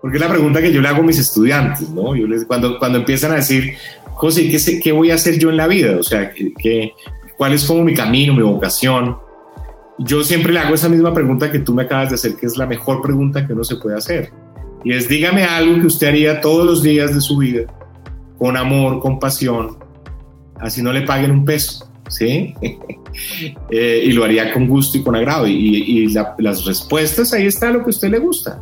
Porque es la pregunta que yo le hago a mis estudiantes, ¿no? Yo les, cuando, cuando empiezan a decir, José, ¿qué, sé, ¿qué voy a hacer yo en la vida? O sea, ¿qué, ¿cuál es como mi camino, mi vocación? Yo siempre le hago esa misma pregunta que tú me acabas de hacer, que es la mejor pregunta que uno se puede hacer. Y es, dígame algo que usted haría todos los días de su vida, con amor, con pasión, así no le paguen un peso, ¿sí? eh, y lo haría con gusto y con agrado. Y, y la, las respuestas, ahí está lo que a usted le gusta.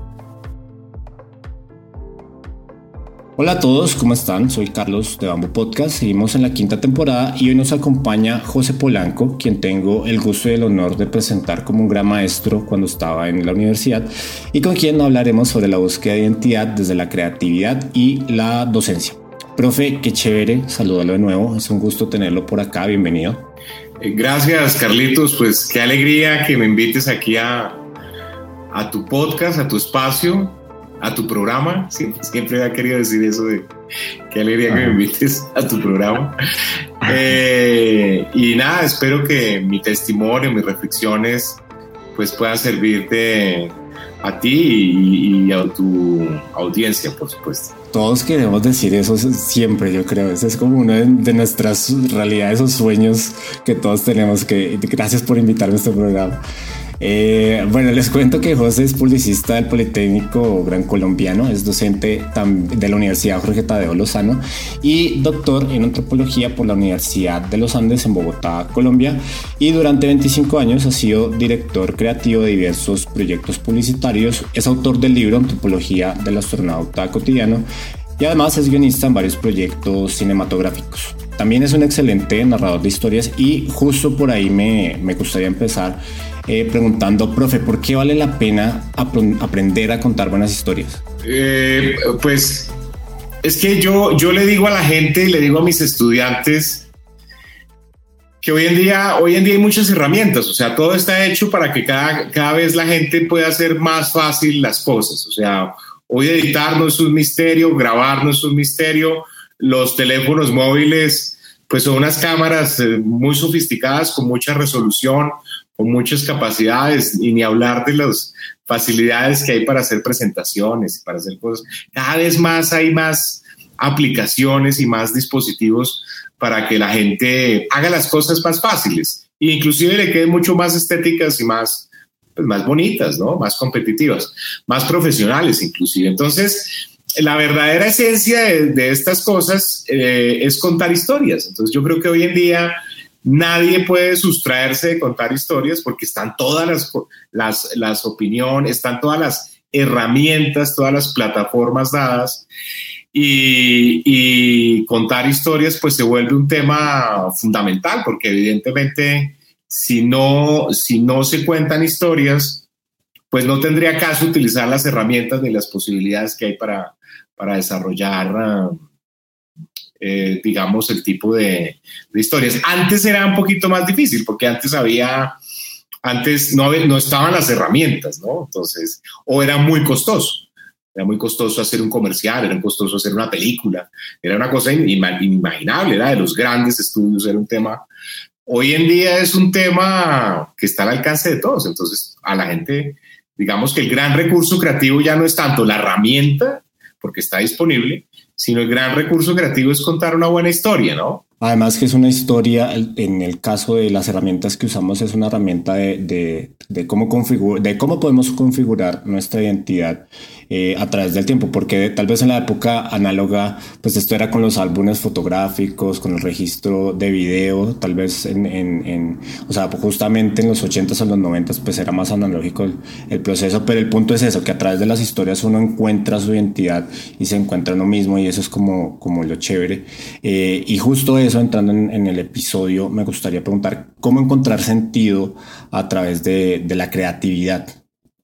Hola a todos, ¿cómo están? Soy Carlos de Bamboo Podcast. Seguimos en la quinta temporada y hoy nos acompaña José Polanco, quien tengo el gusto y el honor de presentar como un gran maestro cuando estaba en la universidad y con quien hablaremos sobre la búsqueda de identidad desde la creatividad y la docencia. Profe, qué chévere, salúdalo de nuevo, es un gusto tenerlo por acá, bienvenido. Eh, gracias, Carlitos, pues qué alegría que me invites aquí a, a tu podcast, a tu espacio a tu programa. Siempre, siempre ha querido decir eso de qué alegría que me invites a tu programa. Eh, y nada, espero que mi testimonio, mis reflexiones, pues puedan servirte a ti y, y, a tu audiencia, por supuesto. Todos queremos decir eso siempre, yo creo. Ese es como una de nuestras realidades o sueños que todos tenemos. Que gracias por invitarme a este programa. Eh, bueno, les cuento que José es publicista del Politécnico Gran Colombiano, es docente de la Universidad Jorge Tadeo Lozano y doctor en antropología por la Universidad de los Andes en Bogotá, Colombia. Y durante 25 años ha sido director creativo de diversos proyectos publicitarios. Es autor del libro Antropología del astronauta cotidiano y además es guionista en varios proyectos cinematográficos. También es un excelente narrador de historias y justo por ahí me, me gustaría empezar eh, preguntando, profe, ¿por qué vale la pena ap aprender a contar buenas historias? Eh, pues es que yo, yo le digo a la gente y le digo a mis estudiantes que hoy en día, hoy en día hay muchas herramientas, o sea, todo está hecho para que cada, cada vez la gente pueda hacer más fácil las cosas, o sea, hoy editar no es un misterio, grabar no es un misterio, los teléfonos móviles pues son unas cámaras eh, muy sofisticadas con mucha resolución, con muchas capacidades y ni hablar de las facilidades que hay para hacer presentaciones y para hacer cosas. Cada vez más hay más aplicaciones y más dispositivos para que la gente haga las cosas más fáciles e inclusive le queden mucho más estéticas y más, pues, más bonitas, ¿no? Más competitivas, más profesionales inclusive. Entonces, la verdadera esencia de, estas cosas eh, es contar historias. Entonces, yo creo que hoy en día Nadie puede sustraerse de contar historias porque están todas las, las, las opiniones, están todas las herramientas, todas las plataformas dadas. Y, contar historias pues se vuelve un tema fundamental porque evidentemente si no, si no se cuentan historias pues no tendría caso utilizar las herramientas ni las posibilidades que hay para, para desarrollar uh, eh, digamos, el tipo de, historias. Antes era un poquito más difícil porque antes había, antes no, no estaban las herramientas, ¿no? Entonces, o era muy costoso. Era muy costoso hacer un comercial, era costoso hacer una película, era una cosa inimaginable, era de los grandes estudios, era un tema. Hoy en día es un tema que está al alcance de todos, entonces a la gente, digamos que el gran recurso creativo ya no es tanto la herramienta, porque está disponible, sino el gran recurso creativo es contar una buena historia, ¿no? Además que es una historia, en el caso de las herramientas que usamos, es una herramienta de, de, de cómo, configurar, de cómo podemos configurar nuestra identidad eh, a través del tiempo, porque tal vez en la época análoga, pues esto era con los álbumes fotográficos, con el registro de video, tal vez en, en, en o sea, justamente en los 80s o los 90s, pues era más analógico el, el, proceso, pero el punto es eso, que a través de las historias uno encuentra su identidad y se encuentra uno mismo y eso es como, como lo chévere. Eh, y justo eso, entrando en, el episodio, me gustaría preguntar cómo encontrar sentido a través de, la creatividad.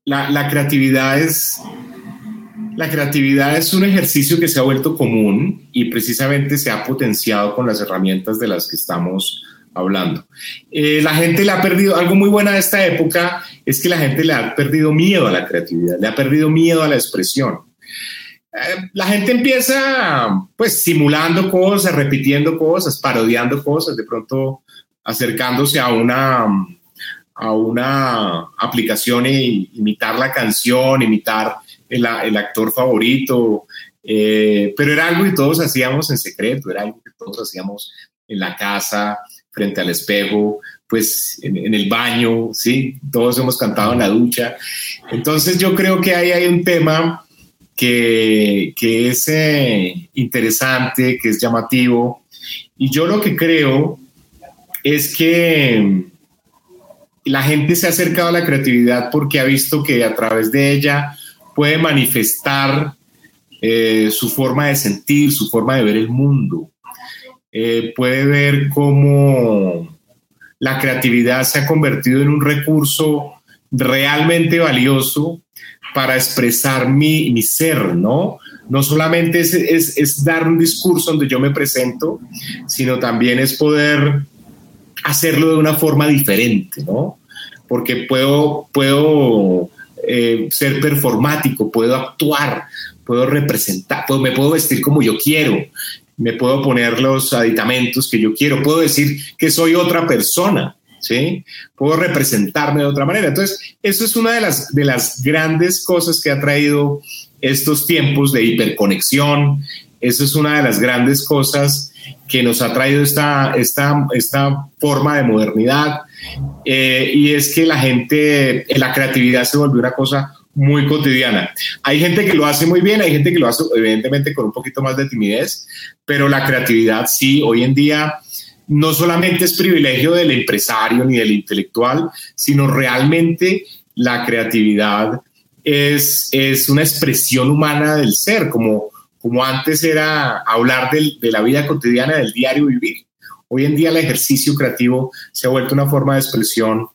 La, creatividad es La un ejercicio que se ha vuelto común y precisamente se ha potenciado con las herramientas de las que estamos hablando. Eh, la gente le ha perdido, algo muy bueno de esta época es que la gente le ha perdido miedo a la creatividad, le ha perdido miedo a la expresión. Eh, la gente empieza pues simulando cosas, repitiendo cosas, parodiando cosas, de pronto acercándose a una, a una aplicación e imitar la canción, imitar el, el actor favorito, eh, pero era algo que todos hacíamos en secreto, era algo que todos hacíamos en la casa, frente al espejo, pues en, el baño, ¿sí? Todos hemos cantado en la ducha. Entonces yo creo que ahí hay un tema que, es eh, interesante, que es llamativo. Y yo lo que creo es que la gente se ha acercado a la creatividad porque ha visto que a través de ella puede manifestar eh, su forma de sentir, su forma de ver el mundo. Eh, puede ver cómo la creatividad se ha convertido en un recurso realmente valioso para expresar mi, mi ser, ¿no? No solamente es, es, es, dar un discurso donde yo me presento, sino también es poder hacerlo de una forma diferente, ¿no? Porque puedo, puedo eh, ser performático, puedo actuar, puedo representar, puedo, me puedo vestir como yo quiero, me puedo poner los aditamentos que yo quiero, puedo decir que soy otra persona, ¿sí? Puedo representarme de otra manera. Entonces, eso es una de las, de las grandes cosas que ha traído estos tiempos de hiperconexión, eso es una de las grandes cosas que nos ha traído esta, esta, esta forma de modernidad, eh, y es que la gente, la creatividad se volvió una cosa muy cotidiana. Hay gente que lo hace muy bien, hay gente que lo hace evidentemente con un poquito más de timidez, pero la creatividad sí, hoy en día no solamente es privilegio del empresario ni del intelectual, sino realmente la creatividad es, es una expresión humana del ser, como, como antes era hablar de la vida cotidiana, del diario vivir. Hoy en día el ejercicio creativo se ha vuelto una forma de expresión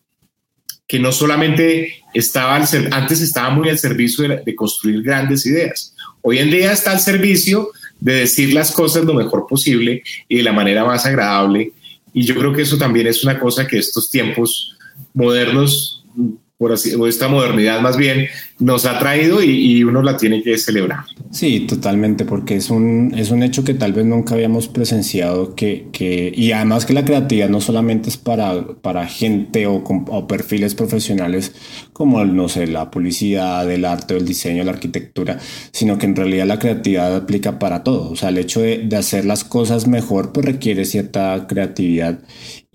que no solamente estaba antes estaba muy al servicio de, construir grandes ideas. Hoy en día está al servicio de decir las cosas lo mejor posible y de la manera más agradable. Y yo creo que eso también es una cosa que estos tiempos modernos por así, o esta modernidad más bien, nos ha traído y, uno la tiene que celebrar. Sí, totalmente, porque es un, es un hecho que tal vez nunca habíamos presenciado, que, que y además que la creatividad no solamente es para, para gente o, o, perfiles profesionales como, no sé, la publicidad, el arte, el diseño, la arquitectura, sino que en realidad la creatividad aplica para todo. O sea, el hecho de, de hacer las cosas mejor pues requiere cierta creatividad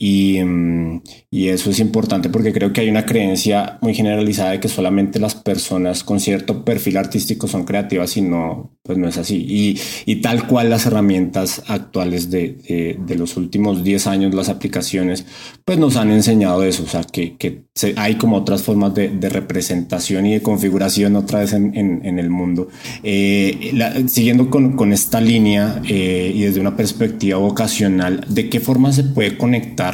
y, mm, y, eso es importante porque creo que hay una creencia muy generalizada de que solamente las personas con cierto perfil artístico son creativas y no, pues no es así. Y, y tal cual las herramientas actuales de, de, los últimos 10 años, las aplicaciones, pues nos han enseñado eso, o sea, que, que hay como otras formas de, de, representación y de configuración otra vez en, en, en el mundo. Eh, siguiendo con, con, esta línea eh, y desde una perspectiva vocacional, ¿de qué forma se puede conectar?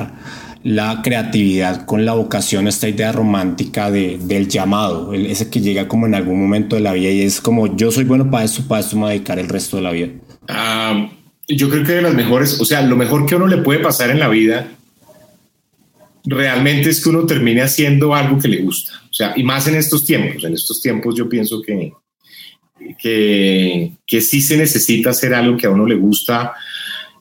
La creatividad con la vocación, esta idea romántica de, del llamado, ese que llega como en algún momento de la vida y es como yo soy bueno para esto, para esto me voy dedicar el resto de la vida. Ah, yo creo que de las mejores, o sea, lo mejor que uno le puede pasar en la vida realmente es que uno termine haciendo algo que le gusta. O sea, y más en estos tiempos, en estos tiempos yo pienso que, que, que sí se necesita hacer algo que a uno le gusta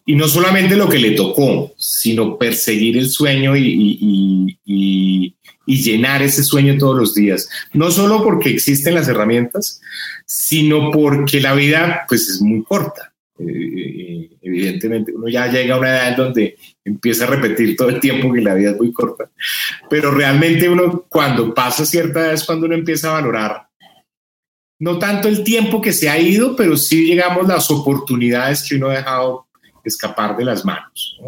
y no solamente lo que le tocó, sino perseguir el sueño y, y, llenar ese sueño todos los días. No solo porque existen las herramientas, sino porque la vida pues es muy corta. Eh, evidentemente, uno ya llega a una edad en donde empieza a repetir todo el tiempo que la vida es muy corta, pero realmente uno cuando pasa cierta edad es cuando uno empieza a valorar no tanto el tiempo que se ha ido, pero sí llegamos las oportunidades que uno ha dejado escapar de las manos.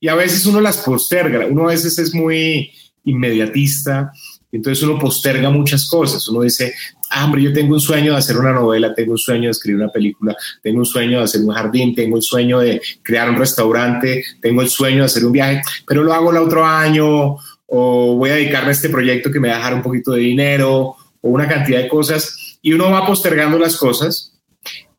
Y a veces uno las posterga, uno a veces es muy inmediatista, entonces uno posterga muchas cosas. Uno dice, ah, hombre, yo tengo un sueño de hacer una novela, tengo un sueño de escribir una película, tengo un sueño de hacer un jardín, tengo el sueño de crear un restaurante, tengo el sueño de hacer un viaje, pero lo hago el otro año o voy a dedicarme a este proyecto que me va a dejar un poquito de dinero o una cantidad de cosas y uno va postergando las cosas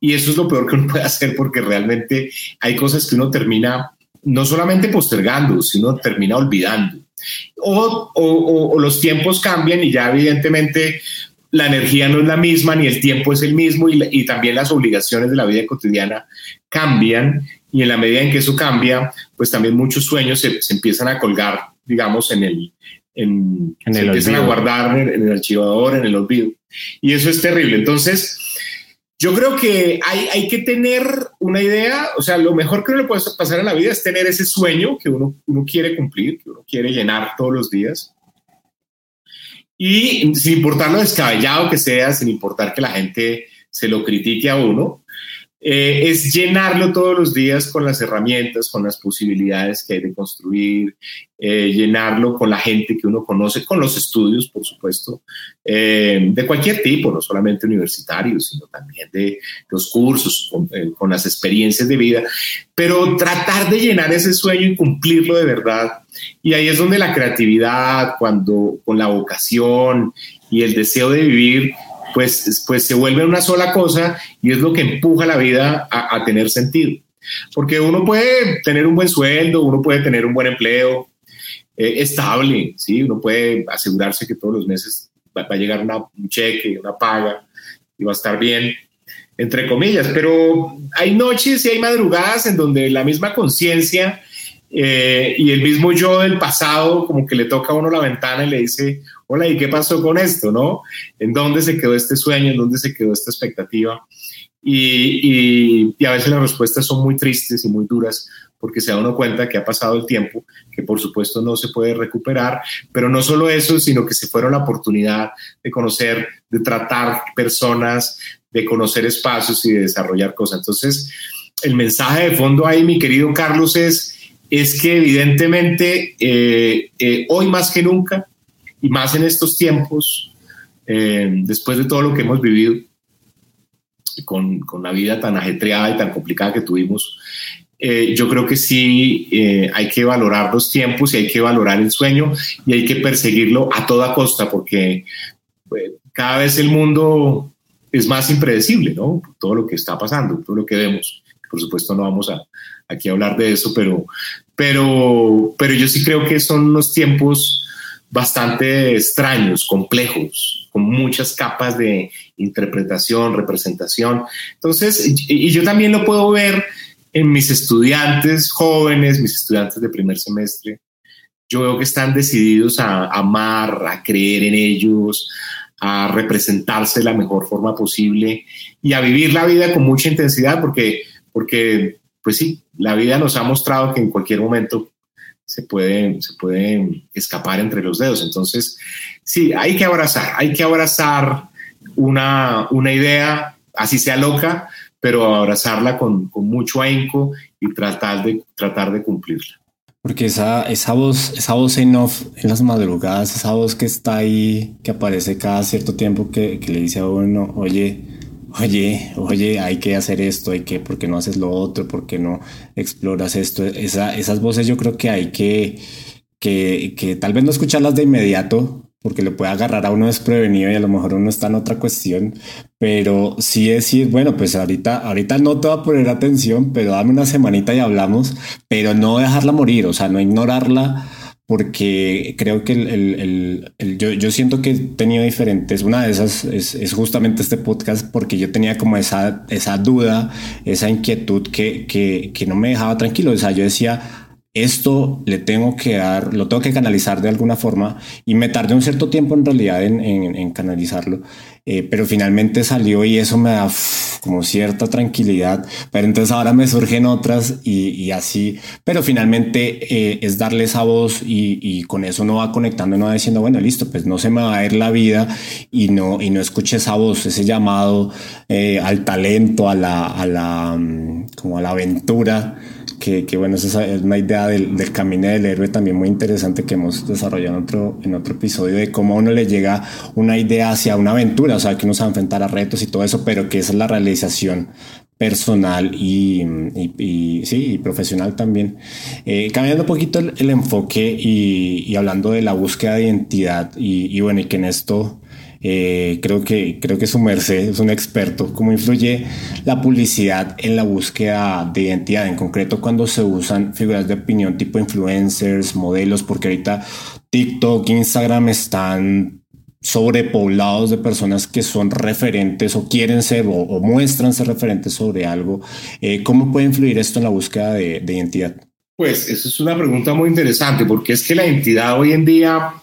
y eso es lo peor que uno puede hacer porque realmente hay cosas que uno termina no solamente postergando, sino termina olvidando. O, o, los tiempos cambian y ya evidentemente la energía no es la misma ni el tiempo es el mismo y, y, también las obligaciones de la vida cotidiana cambian y en la medida en que eso cambia, pues también muchos sueños se, se empiezan a colgar, digamos, en el, en, en se el empiezan a guardar en, en el archivador, en el olvido. Y eso es terrible. Entonces, yo creo que hay, hay, que tener una idea, o sea, lo mejor que uno le puede pasar en la vida es tener ese sueño que uno, uno quiere cumplir, que uno quiere llenar todos los días. Y sin importar lo descabellado que sea, sin importar que la gente se lo critique a uno, eh, es llenarlo todos los días con las herramientas, con las posibilidades que hay de construir, eh, llenarlo con la gente que uno conoce, con los estudios, por supuesto, eh, de cualquier tipo, no solamente universitarios, sino también de los cursos, con, con, las experiencias de vida, pero tratar de llenar ese sueño y cumplirlo de verdad. Y ahí es donde la creatividad, cuando con la vocación y el deseo de vivir, pues, pues se vuelve una sola cosa y es lo que empuja la vida a, tener sentido. Porque uno puede tener un buen sueldo, uno puede tener un buen empleo eh, estable, ¿sí? uno puede asegurarse que todos los meses va, va a llegar una, un cheque, una paga y va a estar bien, entre comillas, pero hay noches y hay madrugadas en donde la misma conciencia eh, y el mismo yo del pasado como que le toca a uno la ventana y le dice, hola, ¿y qué pasó con esto? ¿No? ¿En dónde se quedó este sueño? ¿En dónde se quedó esta expectativa? Y, y, y a veces las respuestas son muy tristes y muy duras porque se da uno cuenta que ha pasado el tiempo, que por supuesto no se puede recuperar, pero no solo eso, sino que se fueron la oportunidad de conocer, de tratar personas, de conocer espacios y de desarrollar cosas. Entonces, el mensaje de fondo ahí, mi querido Carlos, es es que evidentemente eh, eh, hoy más que nunca, y más en estos tiempos, eh, después de todo lo que hemos vivido, con, con, la vida tan ajetreada y tan complicada que tuvimos, yo creo que sí hay que valorar los tiempos y hay que valorar el sueño y hay que perseguirlo a toda costa, porque cada vez el mundo es más impredecible, ¿no? Todo lo que está pasando, todo lo que vemos. Por supuesto, no vamos a, aquí a hablar de eso, pero, pero, pero yo sí creo que son unos tiempos bastante extraños, complejos, con muchas capas de interpretación, representación. Entonces, y, y yo también lo puedo ver en mis estudiantes jóvenes, mis estudiantes de primer semestre. Yo veo que están decididos a amar, a creer en ellos, a representarse de la mejor forma posible y a vivir la vida con mucha intensidad, porque, porque pues sí, la vida nos ha mostrado que en cualquier momento se puede, se puede escapar entre los dedos. Entonces, sí, hay que abrazar, hay que abrazar una, una idea, así sea loca, pero abrazarla con, con mucho ahínco y tratar de, tratar de cumplirla. Porque esa, esa voz, esa voz en off en las madrugadas, esa voz que está ahí, que aparece cada cierto tiempo que, que le dice a uno, oye, oye, oye, hay que hacer esto, hay que, ¿por qué no haces lo otro? ¿Por qué no exploras esto? Esa, esas voces yo creo que hay que, que, que tal vez no escucharlas de inmediato, porque le puede agarrar a uno desprevenido y a lo mejor uno está en otra cuestión, pero sí decir, bueno, pues ahorita, ahorita no te va a poner atención, pero dame una semanita y hablamos, pero no dejarla morir, o sea, no ignorarla porque creo que el, el, yo, yo, siento que he tenido diferentes, una de esas es, es, justamente este podcast, porque yo tenía como esa, esa duda, esa inquietud que, que, que no me dejaba tranquilo, o sea, yo decía, esto le tengo que dar, lo tengo que canalizar de alguna forma y me tardé un cierto tiempo en realidad en, canalizarlo, eh, pero finalmente salió y eso me da como cierta tranquilidad, pero entonces ahora me surgen otras y, así, pero finalmente eh, es darle esa voz y, y, con eso no va conectando, no va diciendo, bueno, listo, pues no se me va a ir la vida y no, y no escuche esa voz, ese llamado eh, al talento, a la, a la, mm, como a la aventura que, que, bueno, esa es una idea del, del, camino del héroe también muy interesante que hemos desarrollado en otro, en otro episodio de cómo a uno le llega una idea hacia una aventura, o sea, que uno se va a enfrentar a retos y todo eso, pero que esa es la realización personal y, y, y sí, y profesional también. Eh, cambiando un poquito el, el enfoque y, hablando de la búsqueda de identidad y bueno, y que en esto Eh, creo, que, creo que su merced es un experto. ¿Cómo influye la publicidad en la búsqueda de identidad? En concreto, cuando se usan figuras de opinión tipo influencers, modelos, porque ahorita TikTok, Instagram están sobrepoblados de personas que son referentes o quieren ser o, muestran ser referentes sobre algo. Eh, ¿Cómo puede influir esto en la búsqueda de, identidad? Pues esa es una pregunta muy interesante porque es que la identidad hoy en día,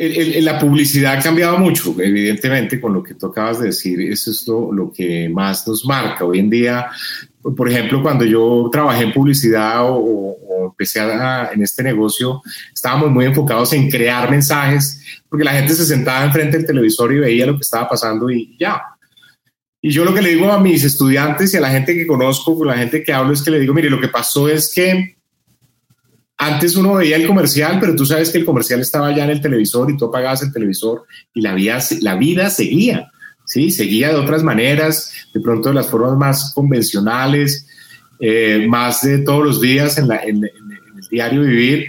la publicidad ha cambiado mucho, evidentemente, con lo que tú acabas de decir, eso es lo, lo que más nos marca. Hoy en día por ejemplo, cuando yo trabajé en publicidad o, empecé en este negocio, estábamos muy enfocados en crear mensajes, porque la gente se sentaba enfrente del televisor y veía lo que estaba pasando y ya. Y yo lo que le digo a mis estudiantes y a la gente que conozco, con la gente que hablo, es que le digo, mire, lo que pasó es que antes uno veía el comercial, pero tú sabes que el comercial estaba ya en el televisor y tú apagabas el televisor y la vida, la vida seguía. ¿sí? Seguía de otras maneras, de pronto de las formas más convencionales, eh, más de todos los días en, en el diario vivir.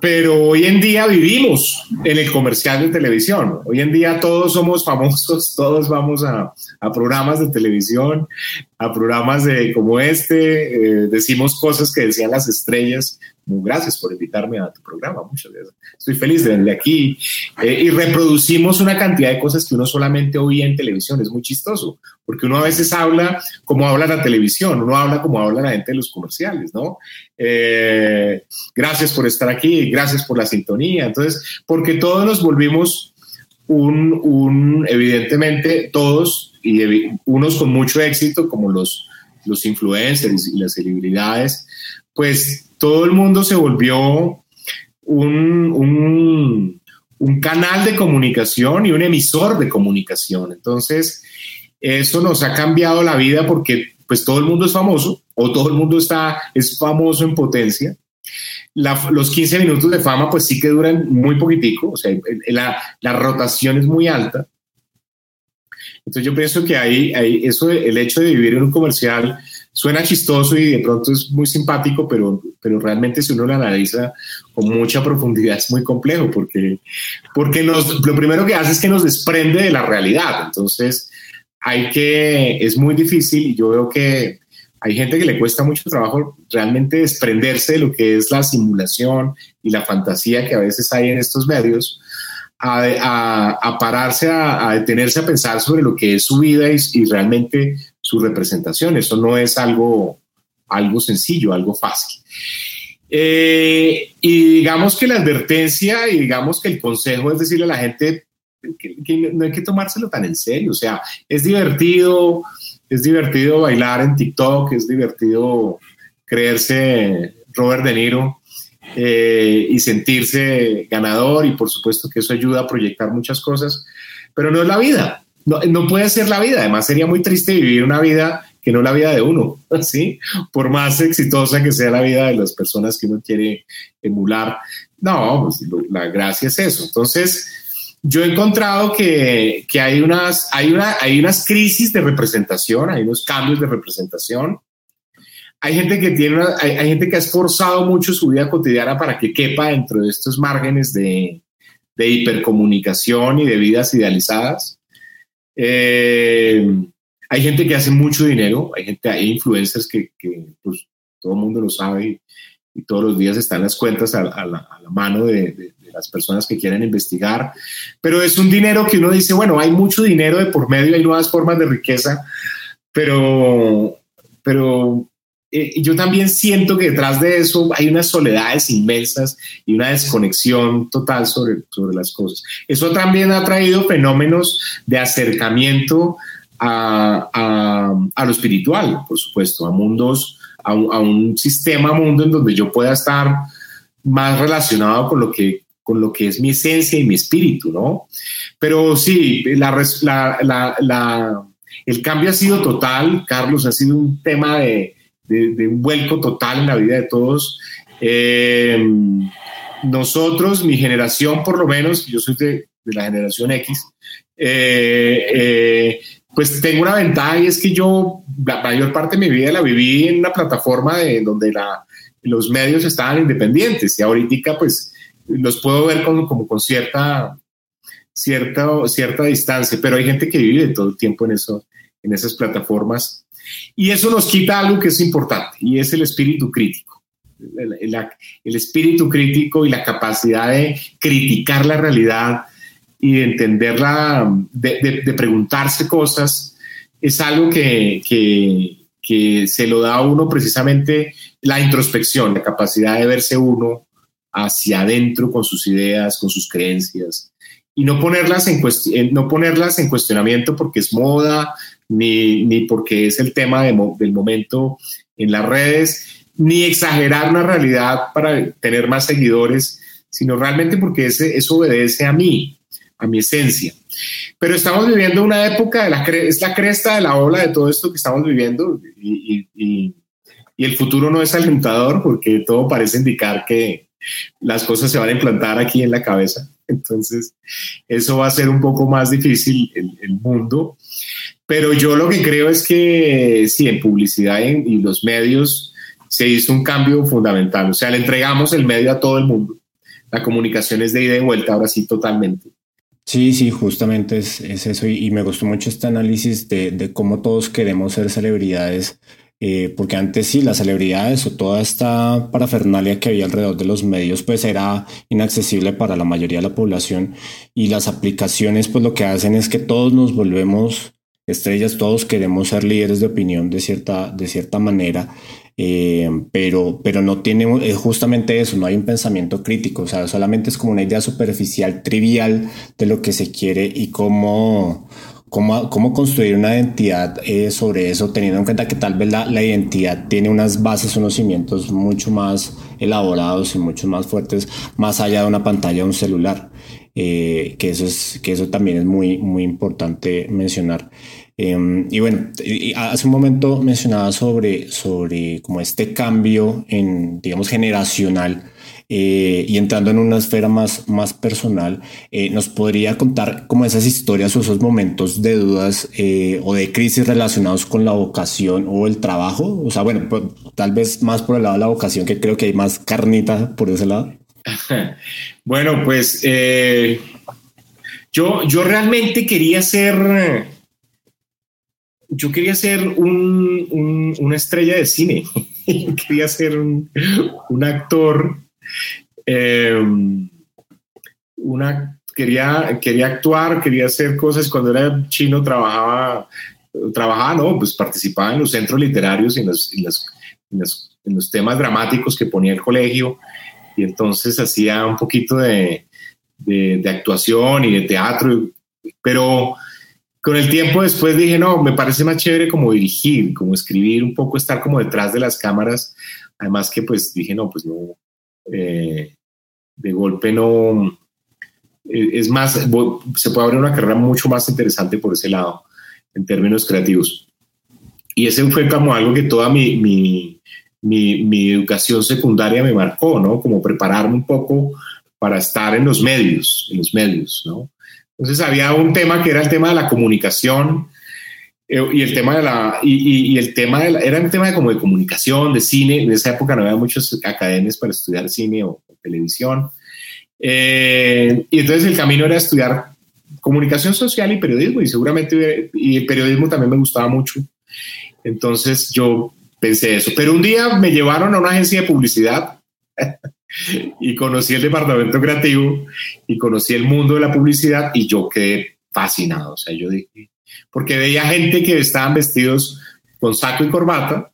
Pero hoy en día vivimos en el comercial de televisión. Hoy en día todos somos famosos, todos vamos a, a programas de televisión, programas de, como este, eh, decimos cosas que decían las estrellas. gracias por invitarme a tu programa, muchas gracias. Estoy feliz de venir aquí. Eh, y reproducimos una cantidad de cosas que uno solamente oía en televisión. Es muy chistoso, porque uno a veces habla como habla la televisión, uno habla como habla la gente de los comerciales, ¿no? Eh, gracias por estar aquí, gracias por la sintonía. Entonces, porque todos nos volvimos un, un evidentemente, todos y unos con mucho éxito, como los, los influencers y las celebridades, pues todo el mundo se volvió un, un, canal de comunicación y un emisor de comunicación. Entonces, eso nos ha cambiado la vida porque pues todo el mundo es famoso o todo el mundo está, es famoso en potencia. los 15 minutos de fama pues sí que duran muy poquitico, o sea, la, la rotación es muy alta. Entonces yo pienso que ahí, ahí eso, el hecho de vivir en un comercial suena chistoso y de pronto es muy simpático, pero, pero realmente si uno lo analiza con mucha profundidad es muy complejo porque, porque nos, lo primero que hace es que nos desprende de la realidad. Entonces hay que, es muy difícil y yo veo que hay gente que le cuesta mucho trabajo realmente desprenderse de lo que es la simulación y la fantasía que a veces hay en estos medios a, pararse, a, detenerse a pensar sobre lo que es su vida y, realmente su representación. Eso no es algo, algo sencillo, algo fácil. Eh, y digamos que la advertencia y digamos que el consejo es decirle a la gente que, que, no hay que tomárselo tan en serio. O sea, es divertido, es divertido bailar en TikTok, es divertido creerse Robert De Niro, eh, y sentirse ganador y por supuesto que eso ayuda a proyectar muchas cosas, pero no es la vida, no, no puede ser la vida, además sería muy triste vivir una vida que no la vida de uno, ¿sí? Por más exitosa que sea la vida de las personas que uno quiere emular. No, pues, la gracia es eso. Entonces, yo he encontrado que, que, hay, unas, hay, una, hay unas crisis de representación, hay unos cambios de representación hay gente que tiene hay, gente que ha esforzado mucho su vida cotidiana para que quepa dentro de estos márgenes de, de hipercomunicación y de vidas idealizadas. Eh, hay gente que hace mucho dinero, hay gente, hay influencers que, que pues, todo el mundo lo sabe y, todos los días están las cuentas a, la, mano de, de, las personas que quieren investigar, pero es un dinero que uno dice, bueno, hay mucho dinero de por medio, hay nuevas formas de riqueza, pero, pero eh, yo también siento que detrás de eso hay unas soledades inmensas y una desconexión total sobre, sobre las cosas. Eso también ha traído fenómenos de acercamiento a, a, lo espiritual, por supuesto, a mundos, a a un, sistema mundo en donde yo pueda estar más relacionado con lo que con lo que es mi esencia y mi espíritu, ¿no? Pero sí, la, la, la, el cambio ha sido total, Carlos, ha sido un tema de, de, un vuelco total en la vida de todos. Eh, nosotros, mi generación por lo menos, yo soy de, la generación X, eh, eh, pues tengo una ventaja y es que yo la mayor parte de mi vida la viví en una plataforma de, donde la, los medios estaban independientes y ahorita pues los puedo ver como, como con cierta cierta, cierta distancia, pero hay gente que vive todo el tiempo en, eso, en esas plataformas y eso nos quita algo que es importante y es el espíritu crítico. El, espíritu crítico y la capacidad de criticar la realidad y de entenderla, de, preguntarse cosas, es algo que, que, se lo da a uno precisamente la introspección, la capacidad de verse uno hacia adentro con sus ideas, con sus creencias, y no ponerlas en, no ponerlas en cuestionamiento porque es moda, ni, ni porque es el tema del momento en las redes, ni exagerar una realidad para tener más seguidores, sino realmente porque ese, eso obedece a mí, a mi esencia. Pero estamos viviendo una época, de la es la cresta de la ola de todo esto que estamos viviendo y, y, el futuro no es alentador porque todo parece indicar que las cosas se van a implantar aquí en la cabeza. Entonces, eso va a ser un poco más difícil el mundo. Pero yo lo que creo es que sí, en publicidad y, los medios se hizo un cambio fundamental. O sea, le entregamos el medio a todo el mundo. La comunicación es de ida y vuelta, ahora sí, totalmente. Sí, sí, justamente es, es eso. Y, y, me gustó mucho este análisis de, de cómo todos queremos ser celebridades eh, porque antes sí, las celebridades o toda esta parafernalia que había alrededor de los medios, pues era inaccesible para la mayoría de la población y las aplicaciones, pues lo que hacen es que todos nos volvemos estrellas, todos queremos ser líderes de opinión de cierta, de cierta manera. Eh, pero, pero no tiene eh, justamente eso, no hay un pensamiento crítico, o sea, solamente es como una idea superficial, trivial de lo que se quiere y cómo, cómo, construir una identidad eh, sobre eso, teniendo en cuenta que tal vez la, identidad tiene unas bases, unos cimientos mucho más elaborados y mucho más fuertes, más allá de una pantalla de un celular. Eh, que, eso es, que eso también es muy, muy importante mencionar. Em, y bueno, hace un momento mencionaba sobre, sobre como este cambio en, digamos, generacional eh, y entrando en una esfera más, más personal, eh, ¿nos podría contar como esas historias o esos momentos de dudas eh, o de crisis relacionados con la vocación o el trabajo? O sea, bueno, pues, tal vez más por el lado de la vocación, que creo que hay más carnita por ese lado. Bueno, pues yo, yo realmente quería ser, yo quería ser un, una estrella de cine, quería ser un, un actor Em, una, quería, quería actuar, quería hacer cosas. Cuando era chino trabajaba, trabajaba, no, pues participaba en los centros literarios y en los, en los, temas dramáticos que ponía el colegio. Y entonces hacía un poquito de, de, actuación y de teatro, pero con el tiempo después dije, no, me parece más chévere como dirigir, como escribir, un poco estar como detrás de las cámaras. Además que pues dije, no, pues no, eh, de golpe no, eh, es más, se puede abrir una carrera mucho más interesante por ese lado, en términos creativos. Y ese fue como algo que toda mi, mi, mi, educación secundaria me marcó, ¿no? Como prepararme un poco para estar en los medios, en los medios, ¿no? Entonces había un tema que era el tema de la comunicación, eh, y el tema de la y, el tema de era un tema de como de comunicación de cine en esa época no había muchas academias para estudiar cine o, televisión eh, y entonces el camino era estudiar comunicación social y periodismo y seguramente y el periodismo también me gustaba mucho entonces yo pensé eso pero un día me llevaron a una agencia de publicidad y conocí el departamento creativo y conocí el mundo de la publicidad y yo quedé fascinado o sea yo dije porque veía gente que estaban vestidos con saco y corbata,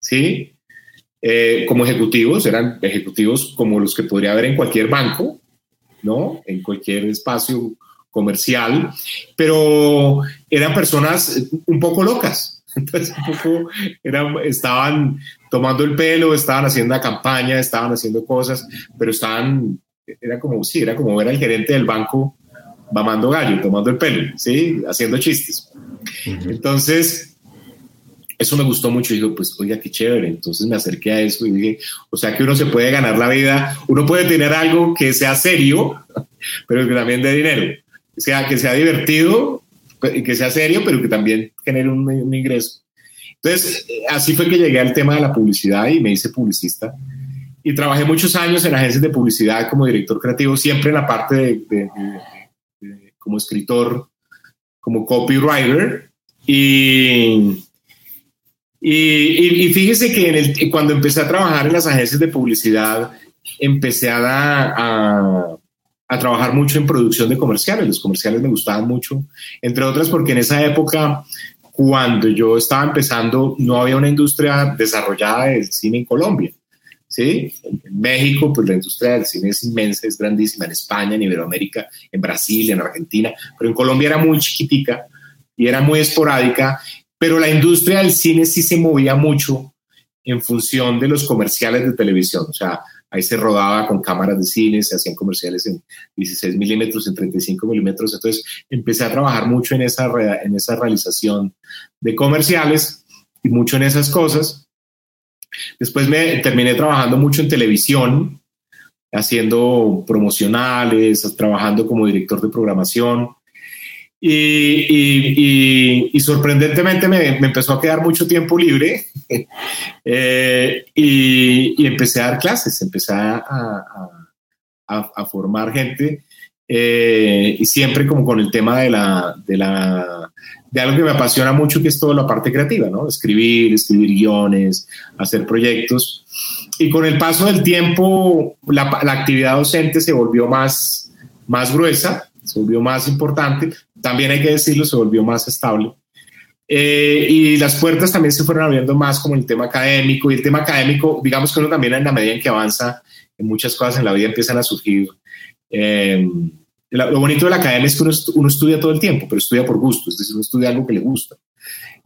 ¿sí? Eh, como ejecutivos, eran ejecutivos como los que podría haber en cualquier banco, ¿no? En cualquier espacio comercial, pero eran personas un poco locas. Entonces, un poco eran, estaban tomando el pelo, estaban haciendo la campaña, estaban haciendo cosas, pero estaban, era como, sí, era como ver al gerente del banco mamando gallo, tomando el pelo, ¿sí? Haciendo chistes. Entonces, eso me gustó mucho. Y digo, pues, oiga, qué chévere. Entonces me acerqué a eso y dije, o sea que uno se puede ganar la vida, uno puede tener algo que sea serio, pero que también dé dinero. O sea, que sea divertido que sea serio, pero que también genere un, un, ingreso. Entonces, así fue que llegué al tema de la publicidad y me hice publicista. Y trabajé muchos años en agencias de publicidad como director creativo, siempre en la parte de como escritor, como copywriter. Y, y, fíjese que en el, cuando empecé a trabajar en las agencias de publicidad, empecé a, a, a, trabajar mucho en producción de comerciales. Los comerciales me gustaban mucho, entre otras porque en esa época, cuando yo estaba empezando, no había una industria desarrollada del cine en Colombia. ¿sí? En México, pues la industria del cine es inmensa, es grandísima, en España, en Iberoamérica, en Brasil, en Argentina, pero en Colombia era muy chiquitica y era muy esporádica, pero la industria del cine sí se movía mucho en función de los comerciales de televisión, o sea, ahí se rodaba con cámaras de cine, se hacían comerciales en 16 milímetros, en 35 milímetros, entonces empecé a trabajar mucho en esa, en esa realización de comerciales y mucho en esas cosas. Después me terminé trabajando mucho en televisión, haciendo promocionales, trabajando como director de programación. Y, sorprendentemente me, empezó a quedar mucho tiempo libre eh, y, empecé a dar clases, empecé a, formar gente eh, y siempre como con el tema de la, de la de algo que me apasiona mucho, que es toda la parte creativa, ¿no? Escribir, escribir guiones, hacer proyectos. Y con el paso del tiempo, la, la, actividad docente se volvió más, más gruesa, se volvió más importante. También hay que decirlo, se volvió más estable. Eh, y las puertas también se fueron abriendo más como el tema académico. Y el tema académico, digamos que uno también en la medida en que avanza en muchas cosas en la vida empiezan a surgir. Eh, lo bonito de la academia es que uno, estudia todo el tiempo, pero estudia por gusto, es decir, uno estudia algo que le gusta.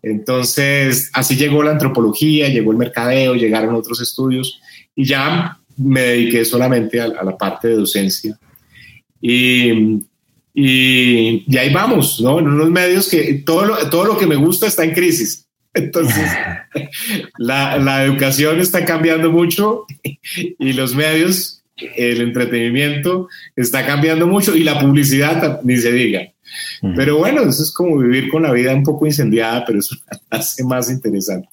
Entonces, así llegó la antropología, llegó el mercadeo, llegaron otros estudios y ya me dediqué solamente a, la parte de docencia. Y, y, ahí vamos, ¿no? En unos medios que todo lo, todo lo que me gusta está en crisis. Entonces, la, la educación está cambiando mucho y los medios el entretenimiento está cambiando mucho y la publicidad ni se diga. Pero bueno, eso es como vivir con la vida un poco incendiada, pero eso hace más interesante.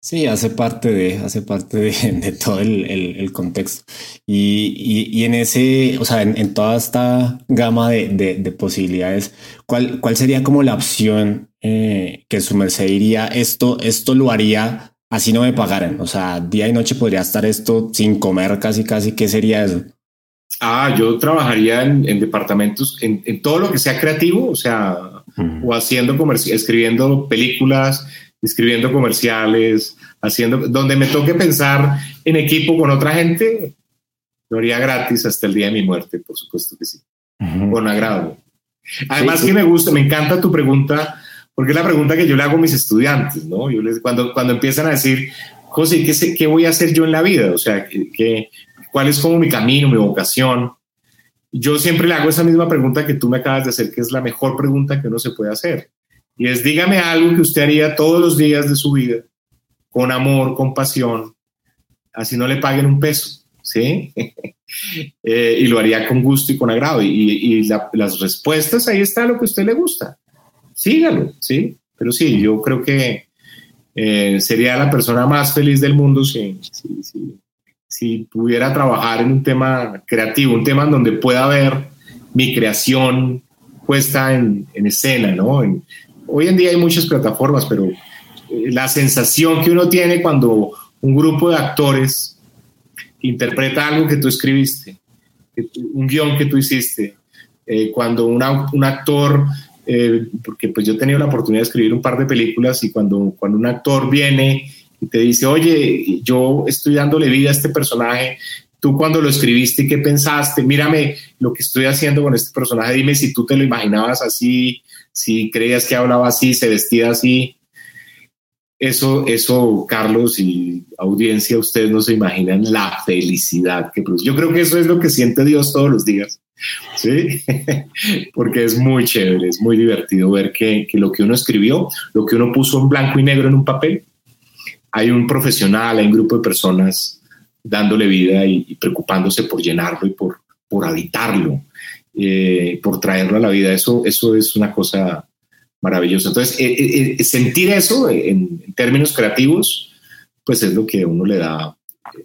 Sí, hace parte de, hace parte de, todo el, contexto. Y, en ese, o sea, en, toda esta gama de, posibilidades, ¿cuál, ¿cuál sería como la opción eh, que su merced diría, esto, esto lo haría así no me pagaran. O sea, día y noche podría estar esto sin comer casi, casi. ¿Qué sería eso? Ah, yo trabajaría en, departamentos, en, todo lo que sea creativo, o sea, o haciendo comerciales, escribiendo películas, escribiendo comerciales, haciendo, donde me toque pensar en equipo con otra gente, lo haría gratis hasta el día de mi muerte, por supuesto que sí, con agrado. Además que me gusta, me encanta tu pregunta porque es la pregunta que yo le hago a mis estudiantes, ¿no? Yo les, cuando, cuando empiezan a decir, José, ¿qué, ¿qué voy a hacer yo en la vida? O sea, ¿qué, ¿cuál es como mi camino, mi vocación? Yo siempre le hago esa misma pregunta que tú me acabas de hacer, que es la mejor pregunta que uno se puede hacer. Y es, dígame algo que usted haría todos los días de su vida, con amor, con pasión, así no le paguen un peso, ¿sí? Eh, y lo haría con gusto y con agrado. Y, y las respuestas, ahí está lo que a usted le gusta sígalo, ¿sí? Pero sí, yo creo que eh, sería la persona más feliz del mundo si, si, pudiera trabajar en un tema creativo, un tema en donde pueda ver mi creación puesta en, escena, ¿no? Hoy en día hay muchas plataformas, pero eh, la sensación que uno tiene cuando un grupo de actores interpreta algo que tú escribiste, un guion que tú hiciste, eh, cuando un actor eh, porque pues yo he tenido la oportunidad de escribir un par de películas y cuando, cuando un actor viene y te dice, oye, yo estoy dándole vida a este personaje, tú cuando lo escribiste, ¿qué pensaste? Mírame lo que estoy haciendo con este personaje, dime si tú te lo imaginabas así, si creías que hablaba así, se vestía así. Eso, eso, Carlos y audiencia, ustedes no se imaginan la felicidad que produce. Yo creo que eso es lo que siente Dios todos los días ¿sí? Porque es muy chévere, es muy divertido ver que, lo que uno escribió, lo que uno puso en blanco y negro en un papel, hay un profesional, hay un grupo de personas dándole vida y, preocupándose por llenarlo y por, por habitarlo, eh, por traerlo a la vida. Eso, eso es una cosa maravillosa. Entonces, eh, eh, sentir eso en, términos creativos, pues es lo que uno le da,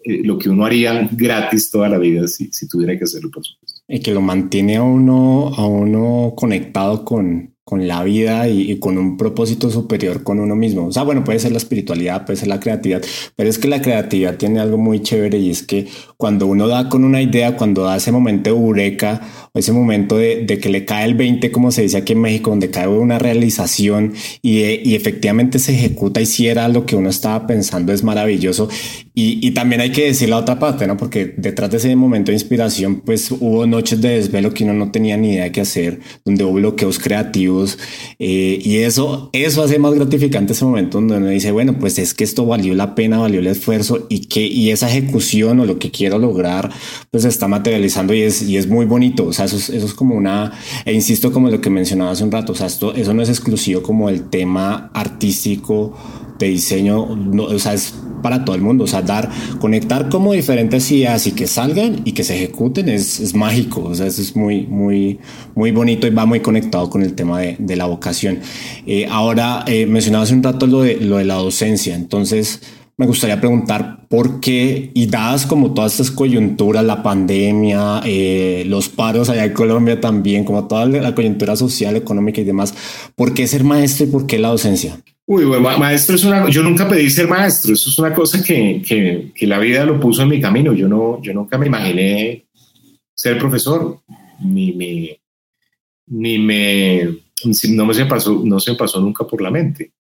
lo que uno haría gratis toda la vida si, si tuviera que hacerlo, por supuesto. y que lo mantiene a uno, a uno conectado con, con la vida y, con un propósito superior con uno mismo. O sea, bueno, puede ser la espiritualidad, puede ser la creatividad, pero es que la creatividad tiene algo muy chévere y es que cuando uno da con una idea, cuando da ese momento eureka ese momento de, que le cae el 20, como se dice aquí en México, donde cae una realización y, y efectivamente se ejecuta y si era lo que uno estaba pensando, es maravilloso. Y, y también hay que decir la otra parte, ¿no? Porque detrás de ese momento de inspiración, pues hubo noches de desvelo que uno no tenía ni idea de qué hacer, donde hubo bloqueos creativos eh, y eso, eso hace más gratificante ese momento donde uno dice, bueno, pues es que esto valió la pena, valió el esfuerzo y que y esa ejecución o lo que quiero lograr, pues se está materializando y es, y es muy bonito. Eso es, eso es como una, e insisto como lo que mencionaba hace un rato, o sea, esto, eso no es exclusivo como el tema artístico de diseño, no, o sea, es para todo el mundo, o sea, dar, conectar como diferentes ideas y que salgan y que se ejecuten es, es mágico, o sea, eso es muy, muy, muy bonito y va muy conectado con el tema de, de la vocación. Eh, ahora, eh, mencionaba hace un rato lo de, lo de la docencia, entonces me gustaría preguntar por qué, y dadas como todas estas coyunturas, la pandemia, eh, los paros allá en Colombia también, como toda la coyuntura social, económica y demás, ¿por qué ser maestro y por qué la docencia? Uy, bueno, maestro es una, yo nunca pedí ser maestro, eso es una cosa que, que, la vida lo puso en mi camino, yo, no, yo nunca me imaginé ser profesor, ni, ni, ni me, no me se pasó, no se pasó nunca por la mente.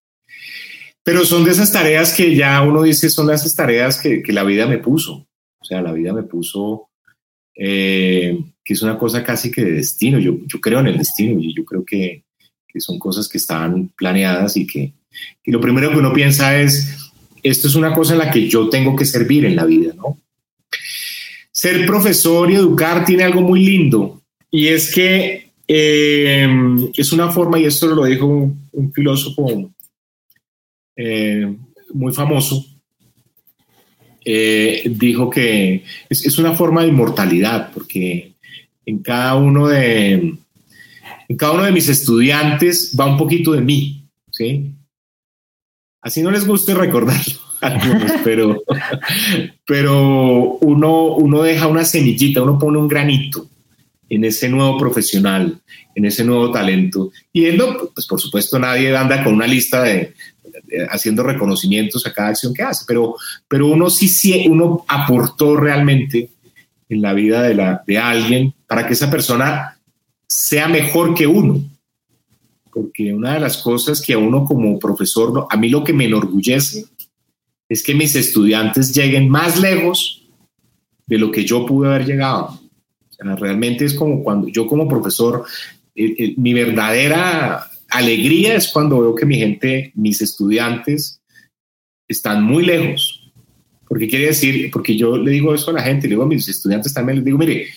Pero son de esas tareas que ya uno dice, son esas tareas que, que la vida me puso, o sea, la vida me puso, eh, que es una cosa casi que de destino, yo, yo creo en el destino y yo creo que, que son cosas que estaban planeadas y que, lo primero que uno piensa es, esto es una cosa en la que yo tengo que servir en la vida, ¿no? Ser profesor y educar tiene algo muy lindo y es que eh, es una forma, y esto lo dijo un, filósofo eh, muy famoso, eh, dijo que es, una forma de inmortalidad, porque en cada uno de en cada uno de mis estudiantes va un poquito de mí, ¿sí? Así no les guste recordarlo algunos, pero, pero uno, uno deja una semillita, uno pone un granito en ese nuevo profesional, en ese nuevo talento. Y él pues por supuesto nadie anda con una lista de, haciendo reconocimientos a cada acción que hace, pero, pero uno sí, sí, uno aportó realmente en la vida de, la, de alguien para que esa persona sea mejor que uno porque una de las cosas que a uno como profesor, a mí lo que me enorgullece es que mis estudiantes lleguen más lejos de lo que yo pude haber llegado. realmente es como cuando yo como profesor, mi verdadera alegría es cuando veo que mi gente, mis estudiantes, están muy lejos. Porque quiere decir, porque yo le digo eso a la gente, le digo a mis estudiantes también, les digo, mire,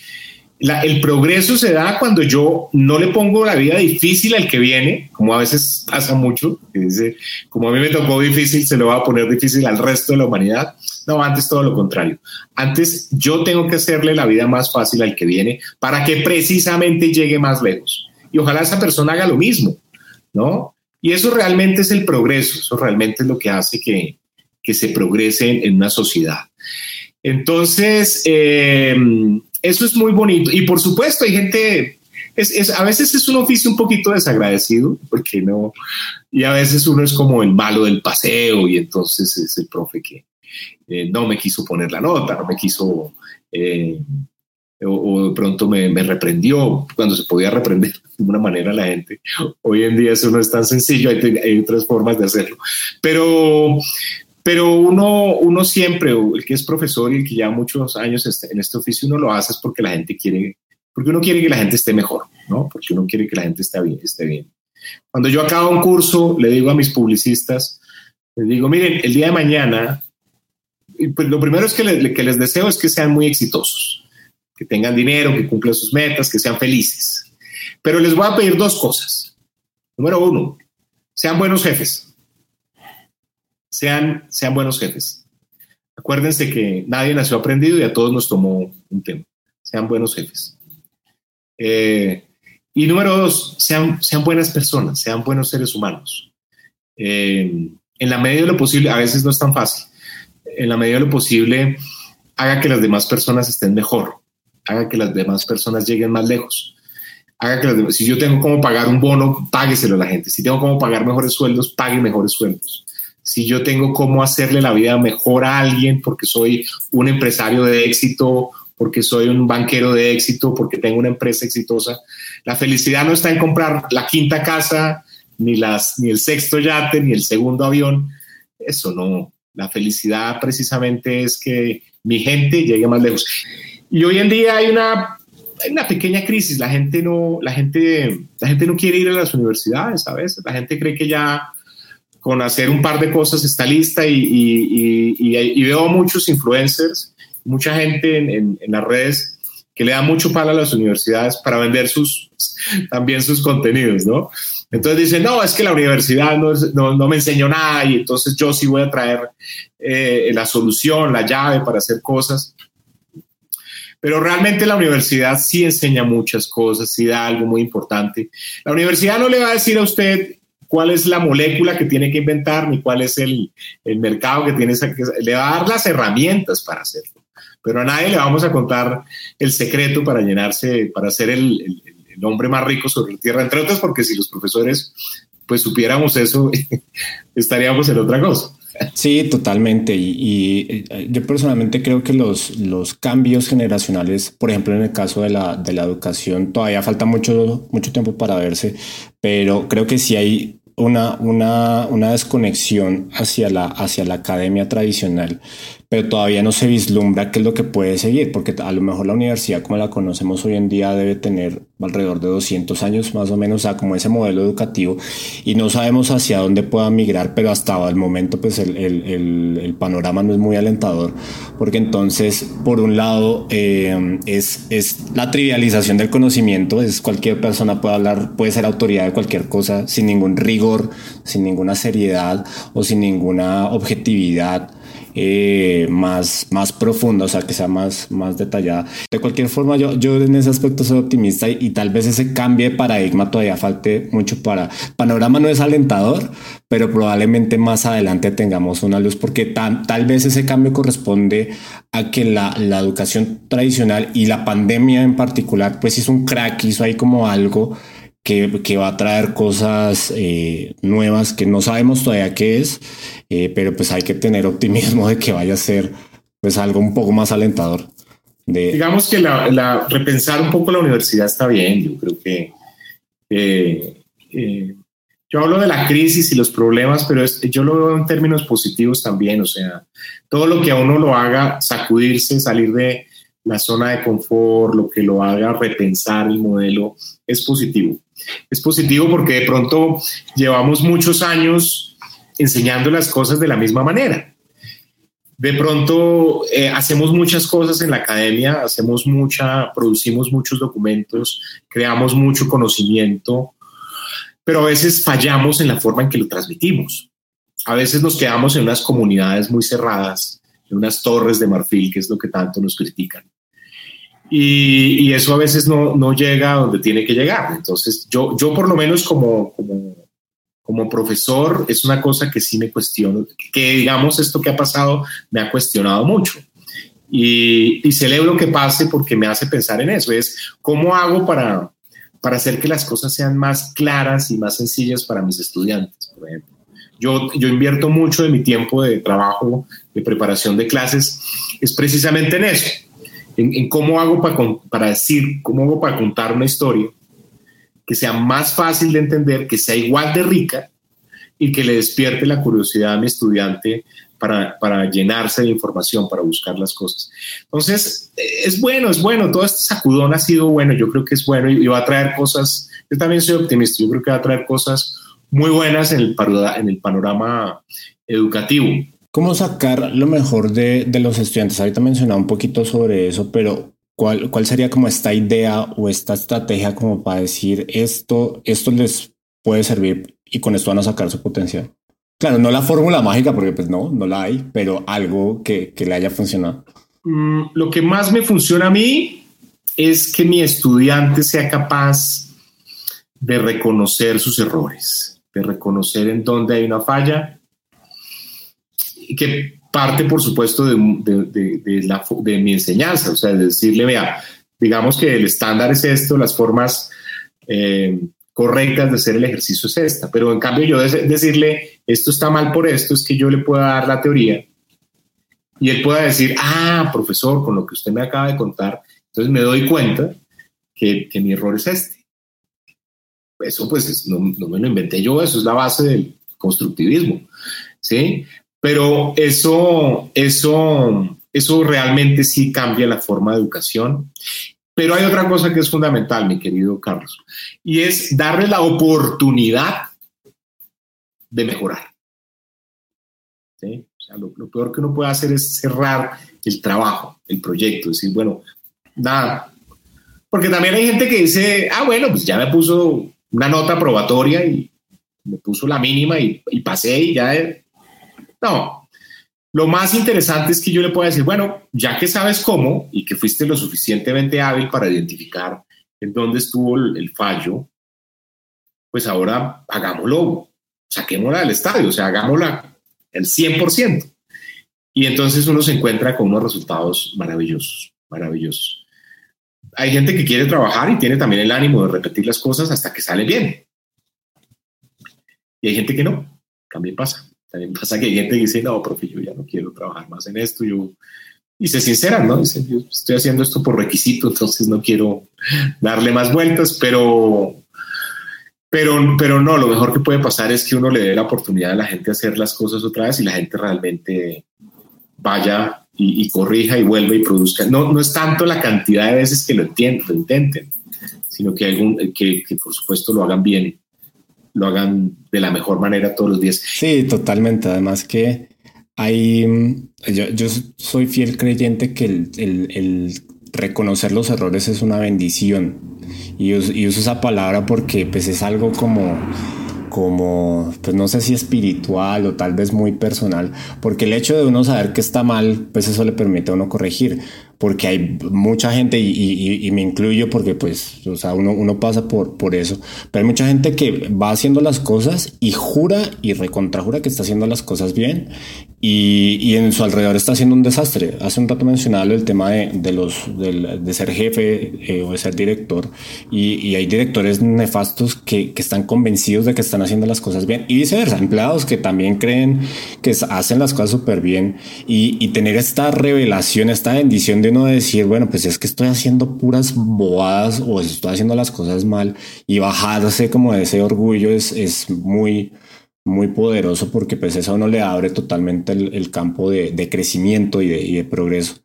el progreso se da cuando yo no le pongo la vida difícil al que viene, como a veces pasa mucho, dice, como a mí me tocó difícil, se lo va a poner difícil al resto de la humanidad. No, antes todo lo contrario. Antes yo tengo que hacerle la vida más fácil al que viene para que precisamente llegue más lejos. Y ojalá esa persona haga lo mismo, ¿no? Y eso realmente es el progreso, eso realmente es lo que hace que, que se progrese en, una sociedad. Entonces, eh, eso es muy bonito. Y por supuesto, hay gente, es, a veces es un oficio un poquito desagradecido, porque no, y a veces uno es como el malo del paseo y entonces es el profe que eh, no me quiso poner la nota, no me quiso, eh, o, de pronto me, reprendió cuando se podía reprender de una manera a la gente. Hoy en día eso no es tan sencillo, hay, otras formas de hacerlo. Pero, pero uno, uno siempre, el que es profesor y el que lleva muchos años este, en este oficio, uno lo hace porque la gente quiere, porque uno quiere que la gente esté mejor, ¿no? Porque uno quiere que la gente esté bien. Esté bien. Cuando yo acabo un curso, le digo a mis publicistas, les digo, miren, el día de mañana, pues lo primero es que, que les deseo es que sean muy exitosos, que tengan dinero, que cumplan sus metas, que sean felices. Pero les voy a pedir dos cosas. Número uno, sean buenos jefes sean, sean buenos jefes. Acuérdense que nadie nació aprendido y a todos nos tomó un tiempo. Sean buenos jefes. Eh, y número dos, sean, sean buenas personas, sean buenos seres humanos. Eh, en la medida de lo posible, a veces no es tan fácil, en la medida de lo posible, haga que las demás personas estén mejor. Haga que las demás personas lleguen más lejos. Haga que si yo tengo cómo pagar un bono, págueselo a la gente. Si tengo cómo pagar mejores sueldos, pague mejores sueldos. Si yo tengo cómo hacerle la vida mejor a alguien porque soy un empresario de éxito, porque soy un banquero de éxito, porque tengo una empresa exitosa, la felicidad no está en comprar la quinta casa, ni, las, ni el sexto yate, ni el segundo avión. Eso no. La felicidad precisamente es que mi gente llegue más lejos. Y hoy en día hay una, una pequeña crisis. La gente, no, la, gente, la gente no quiere ir a las universidades a veces. La gente cree que ya con hacer un par de cosas está lista y, veo muchos influencers, mucha gente en, en, las redes que le da mucho palo a las universidades para vender sus, también sus contenidos, ¿no? Entonces dicen, no, es que la universidad no, no, no me enseñó nada y entonces yo sí voy a traer eh, la solución, la llave para hacer cosas. Pero realmente la universidad sí enseña muchas cosas, sí da algo muy importante. La universidad no le va a decir a usted cuál es la molécula que tiene que inventar ni cuál es el, el mercado que tiene. Le va a dar las herramientas para hacerlo. Pero a nadie le vamos a contar el secreto para llenarse, para ser el, el, hombre más rico sobre la tierra, entre otras porque si los profesores pues supiéramos eso, estaríamos en otra cosa. Sí, totalmente. Y, eh, yo personalmente creo que los, los cambios generacionales, por ejemplo, en el caso de la, de la educación, todavía falta mucho, mucho tiempo para verse, pero creo que sí hay una, una, una desconexión hacia la, hacia la academia tradicional pero todavía no se vislumbra qué es lo que puede seguir, porque a lo mejor la universidad como la conocemos hoy en día debe tener alrededor de 200 años más o menos, o sea, como ese modelo educativo, y no sabemos hacia dónde pueda migrar, pero hasta el momento pues el, el, panorama no es muy alentador, porque entonces, por un lado, eh, es, es la trivialización del conocimiento, es cualquier persona puede hablar, puede ser autoridad de cualquier cosa sin ningún rigor, sin ninguna seriedad o sin ninguna objetividad eh, más, más profunda, o sea, que sea más, más detallada. De cualquier forma, yo, yo en ese aspecto soy optimista y, tal vez ese cambio de paradigma todavía falte mucho para... Panorama no es alentador, pero probablemente más adelante tengamos una luz porque tal vez ese cambio corresponde a que la, la educación tradicional y la pandemia en particular, pues hizo un crack, hizo ahí como algo que, va a traer cosas eh, nuevas que no sabemos todavía qué es, eh, pero pues hay que tener optimismo de que vaya a ser pues algo un poco más alentador. De... Digamos que la, repensar un poco la universidad está bien, yo creo que eh, yo hablo de la crisis y los problemas, pero yo lo veo en términos positivos también, o sea, todo lo que a uno lo haga sacudirse, salir de la zona de confort, lo que lo haga repensar el modelo, es positivo. Es positivo porque de pronto llevamos muchos años enseñando las cosas de la misma manera. De pronto eh, hacemos muchas cosas en la academia, hacemos mucha, producimos muchos documentos, creamos mucho conocimiento, pero a veces fallamos en la forma en que lo transmitimos. A veces nos quedamos en unas comunidades muy cerradas, en unas torres de marfil, que es lo que tanto nos critican. Y, eso a veces no, no, llega donde tiene que llegar. Entonces, yo, yo por lo menos como, como, profesor, es una cosa que sí me cuestiono, que digamos esto que ha pasado me ha cuestionado mucho. Y, celebro que pase porque me hace pensar en eso, es cómo hago para, para hacer que las cosas sean más claras y más sencillas para mis estudiantes. Yo, yo invierto mucho de mi tiempo de trabajo, de preparación de clases, es precisamente en eso, en, cómo hago para, para decir, cómo hago para contar una historia que sea más fácil de entender, que sea igual de rica y que le despierte la curiosidad a mi estudiante para, para, llenarse de información, para buscar las cosas. Entonces, es bueno, es bueno, todo este sacudón ha sido bueno, yo creo que es bueno y, va a traer cosas, yo también soy optimista, yo creo que va a traer cosas muy buenas en el, en el panorama educativo. ¿Cómo sacar lo mejor de, de los estudiantes? Ahorita mencionaba un poquito sobre eso, pero ¿cuál, ¿cuál sería como esta idea o esta estrategia como para decir esto, esto les puede servir y con esto van a sacar su potencial? Claro, no la fórmula mágica, porque pues no, no la hay, pero algo que, que le haya funcionado. Mm, lo que más me funciona a mí es que mi estudiante sea capaz de reconocer sus errores, de reconocer en dónde hay una falla que parte, por supuesto, de, de, mi enseñanza, o sea, de decirle, vea, digamos que el estándar es esto, las formas eh, correctas de hacer el ejercicio es esta, pero en cambio yo decirle esto está mal por esto, es que yo le pueda dar la teoría y él pueda decir, ah, profesor, con lo que usted me acaba de contar, entonces me doy cuenta que, mi error es este. Eso pues no, no, me lo inventé yo, eso es la base del constructivismo, ¿sí? Pero eso, eso, eso realmente sí cambia la forma de educación. Pero hay otra cosa que es fundamental, mi querido Carlos, y es darle la oportunidad de mejorar. ¿Sí? Lo, peor que uno puede hacer es cerrar el trabajo, el proyecto, decir, bueno, nada. Porque también hay gente que dice, ah, bueno, pues ya me puso una nota probatoria y me puso la mínima y, y pasé y ya. No. Lo más interesante es que yo le pueda decir, bueno, ya que sabes cómo y que fuiste lo suficientemente hábil para identificar en dónde estuvo el, fallo, pues ahora hagámoslo, saquémosla del estadio, o sea, hagámosla el 100%. Y entonces uno se encuentra con unos resultados maravillosos, maravillosos hay gente que quiere trabajar y tiene también el ánimo de repetir las cosas hasta que sale bien. Y hay gente que no, también pasa. También pasa que hay gente que dice, no, profe, yo ya no quiero trabajar más en esto. Yo... Y se sinceran, ¿no? Dicen, yo estoy haciendo esto por requisito, entonces no quiero darle más vueltas, pero, pero, pero no, lo mejor que puede pasar es que uno le dé la oportunidad a la gente de hacer las cosas otra vez y la gente realmente vaya y, corrija y vuelva y produzca. No, no es tanto la cantidad de veces que lo, entienden, lo intenten, sino que, algún, que por supuesto lo hagan bien, lo hagan de la mejor manera todos los días. Sí, totalmente. Además que hay, yo, yo soy fiel creyente que el, reconocer los errores es una bendición. Y y uso esa palabra porque pues es algo como como, pues no sé si espiritual o tal vez muy personal, porque el hecho de uno saber que está mal, pues eso le permite a uno corregir porque hay mucha gente, y, me incluyo porque pues, o sea, uno, uno pasa por, por eso, pero hay mucha gente que va haciendo las cosas y jura y recontrajura que está haciendo las cosas bien y, en su alrededor está haciendo un desastre. Hace un rato mencionaba el tema de, de los, de, ser jefe eh, o de ser director y, hay directores nefastos que, que están convencidos de que están haciendo las cosas bien y viceversa, empleados que también creen que hacen las cosas súper bien y, y tener esta revelación, esta bendición de no decir, bueno, pues es que estoy haciendo puras bobadas o estoy haciendo las cosas mal y bajarse como de ese orgullo es, es muy, muy poderoso porque pues eso no le abre totalmente el, campo de, de, crecimiento y de, y de progreso.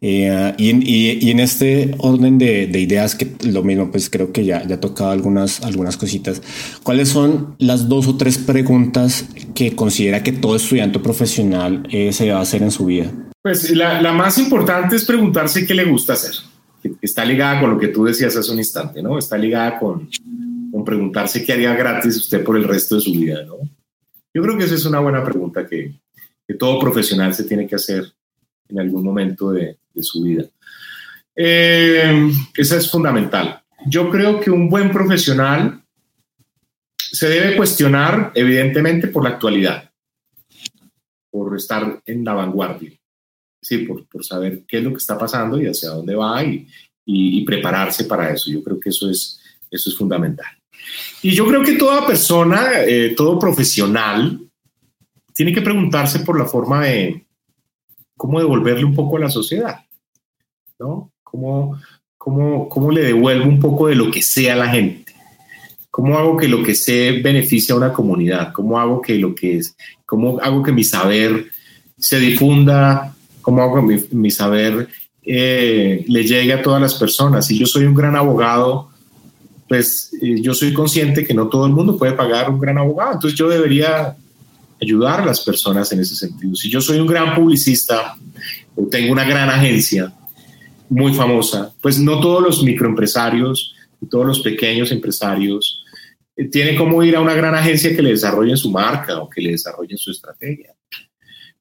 Eh, y, y, y, en este orden de, de, ideas que lo mismo pues creo que ya, ya tocado algunas, algunas cositas. ¿Cuáles son las dos o tres preguntas que considera que todo estudiante profesional eh, se va a hacer en su vida? Pues la, más importante es preguntarse qué le gusta hacer. Está ligada con lo que tú decías hace un instante, ¿no? Está ligada con, preguntarse qué haría gratis usted por el resto de su vida, ¿no? Yo creo que esa es una buena pregunta que, todo profesional se tiene que hacer en algún momento de, de su vida. Eh, esa es fundamental. Yo creo que un buen profesional se debe cuestionar, evidentemente, por la actualidad, por estar en la vanguardia sí, por, por, saber qué es lo que está pasando y hacia dónde va y, y, y, prepararse para eso. Yo creo que eso es, eso es fundamental. Y yo creo que toda persona, eh, todo profesional, tiene que preguntarse por la forma de cómo devolverle un poco a la sociedad, ¿no? ¿Cómo, cómo, cómo le devuelvo un poco de lo que sea a la gente? ¿Cómo hago que lo que sé beneficie a una comunidad? ¿Cómo hago que lo que es, cómo hago que mi saber se difunda cómo hago mi, saber eh, le llegue a todas las personas. Si yo soy un gran abogado, pues eh, yo soy consciente que no todo el mundo puede pagar un gran abogado, entonces yo debería ayudar a las personas en ese sentido. Si yo soy un gran publicista o tengo una gran agencia muy famosa, pues no todos los microempresarios y todos los pequeños empresarios eh, tienen como ir a una gran agencia que le desarrolle su marca o que le desarrolle su estrategia.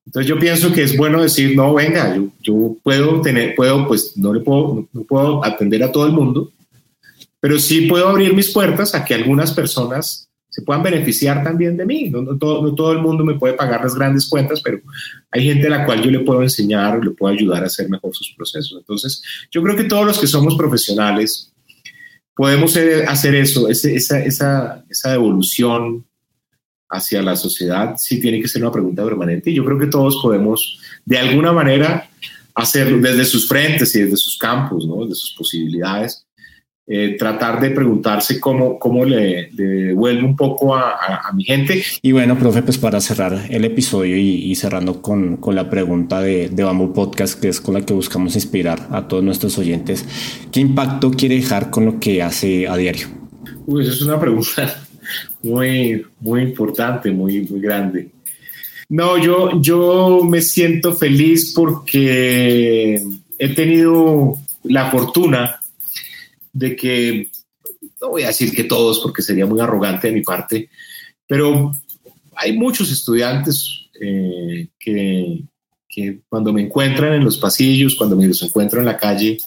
Entonces yo pienso que es bueno decir, no, venga, yo, yo puedo tener, puedo, pues no le puedo, no puedo atender a todo el mundo, pero sí puedo abrir mis puertas a que algunas personas se puedan beneficiar también de mí. No, todo, no, todo, el mundo me puede pagar las grandes cuentas, pero hay gente a la cual yo le puedo enseñar, le puedo ayudar a hacer mejor sus procesos. Entonces, yo creo que todos los que somos profesionales podemos hacer eso, esa, esa, esa devolución hacia la sociedad, sí tiene que ser una pregunta permanente. Y yo creo que todos podemos, de alguna manera, hacerlo desde sus frentes y desde sus campos, ¿no? desde sus posibilidades, eh, tratar de preguntarse cómo, cómo le, devuelve un poco a, mi gente. Y bueno, profe, pues para cerrar el episodio y, cerrando con, con, la pregunta de, de Bamboo Podcast, que es con la que buscamos inspirar a todos nuestros oyentes, ¿qué impacto quiere dejar con lo que hace a diario? Uy, esa es una pregunta muy, muy importante, muy, muy grande. No, yo, yo me siento feliz porque he tenido la fortuna de que, no voy a decir que todos porque sería muy arrogante de mi parte, pero hay muchos estudiantes eh, que, cuando me encuentran en los pasillos, cuando me los encuentro en la calle,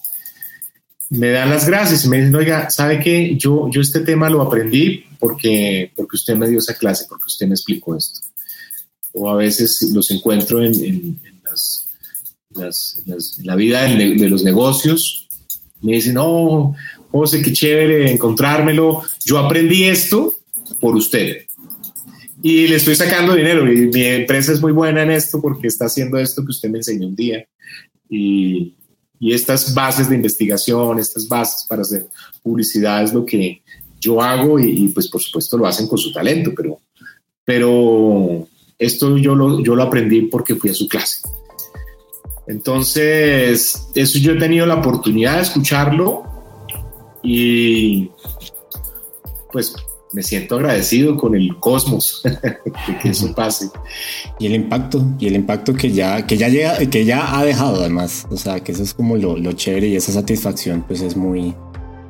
me dan las gracias y me dicen, oiga, ¿sabe qué? Yo, yo este tema lo aprendí porque, porque usted me dio esa clase, porque usted me explicó esto. O a veces los encuentro en, la vida de, de los negocios. Me dicen, no, José, qué chévere encontrármelo. Yo aprendí esto por usted. Y le estoy sacando dinero. Y mi empresa es muy buena en esto porque está haciendo esto que usted me enseñó un día. Y, y estas bases de investigación, estas bases para hacer publicidad es lo que yo hago y, pues por supuesto lo hacen con su talento, pero, pero esto yo lo, yo lo aprendí porque fui a su clase. Entonces, eso yo he tenido la oportunidad de escucharlo y pues me siento agradecido con el cosmos que eso pase. Y el impacto, y el impacto que ya, que ya llega, que ya ha dejado además. O sea, que eso es como lo, lo chévere y esa satisfacción, pues es muy,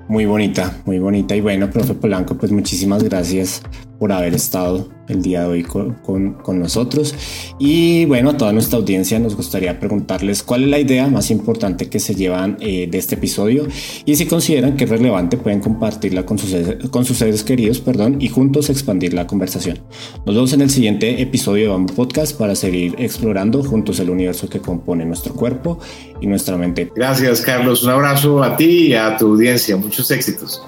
muy bonita, muy bonita. Y bueno, profe Polanco, pues muchísimas gracias por haber estado el día de hoy con, nosotros. Y bueno, a toda nuestra audiencia nos gustaría preguntarles cuál es la idea más importante que se llevan eh, de este episodio y si consideran que es relevante pueden compartirla con sus, con sus seres queridos perdón, y juntos expandir la conversación. Nos vemos en el siguiente episodio de Bamboo Podcast para seguir explorando juntos el universo que compone nuestro cuerpo y nuestra mente. Gracias Carlos, un abrazo a ti y a tu audiencia, muchos éxitos.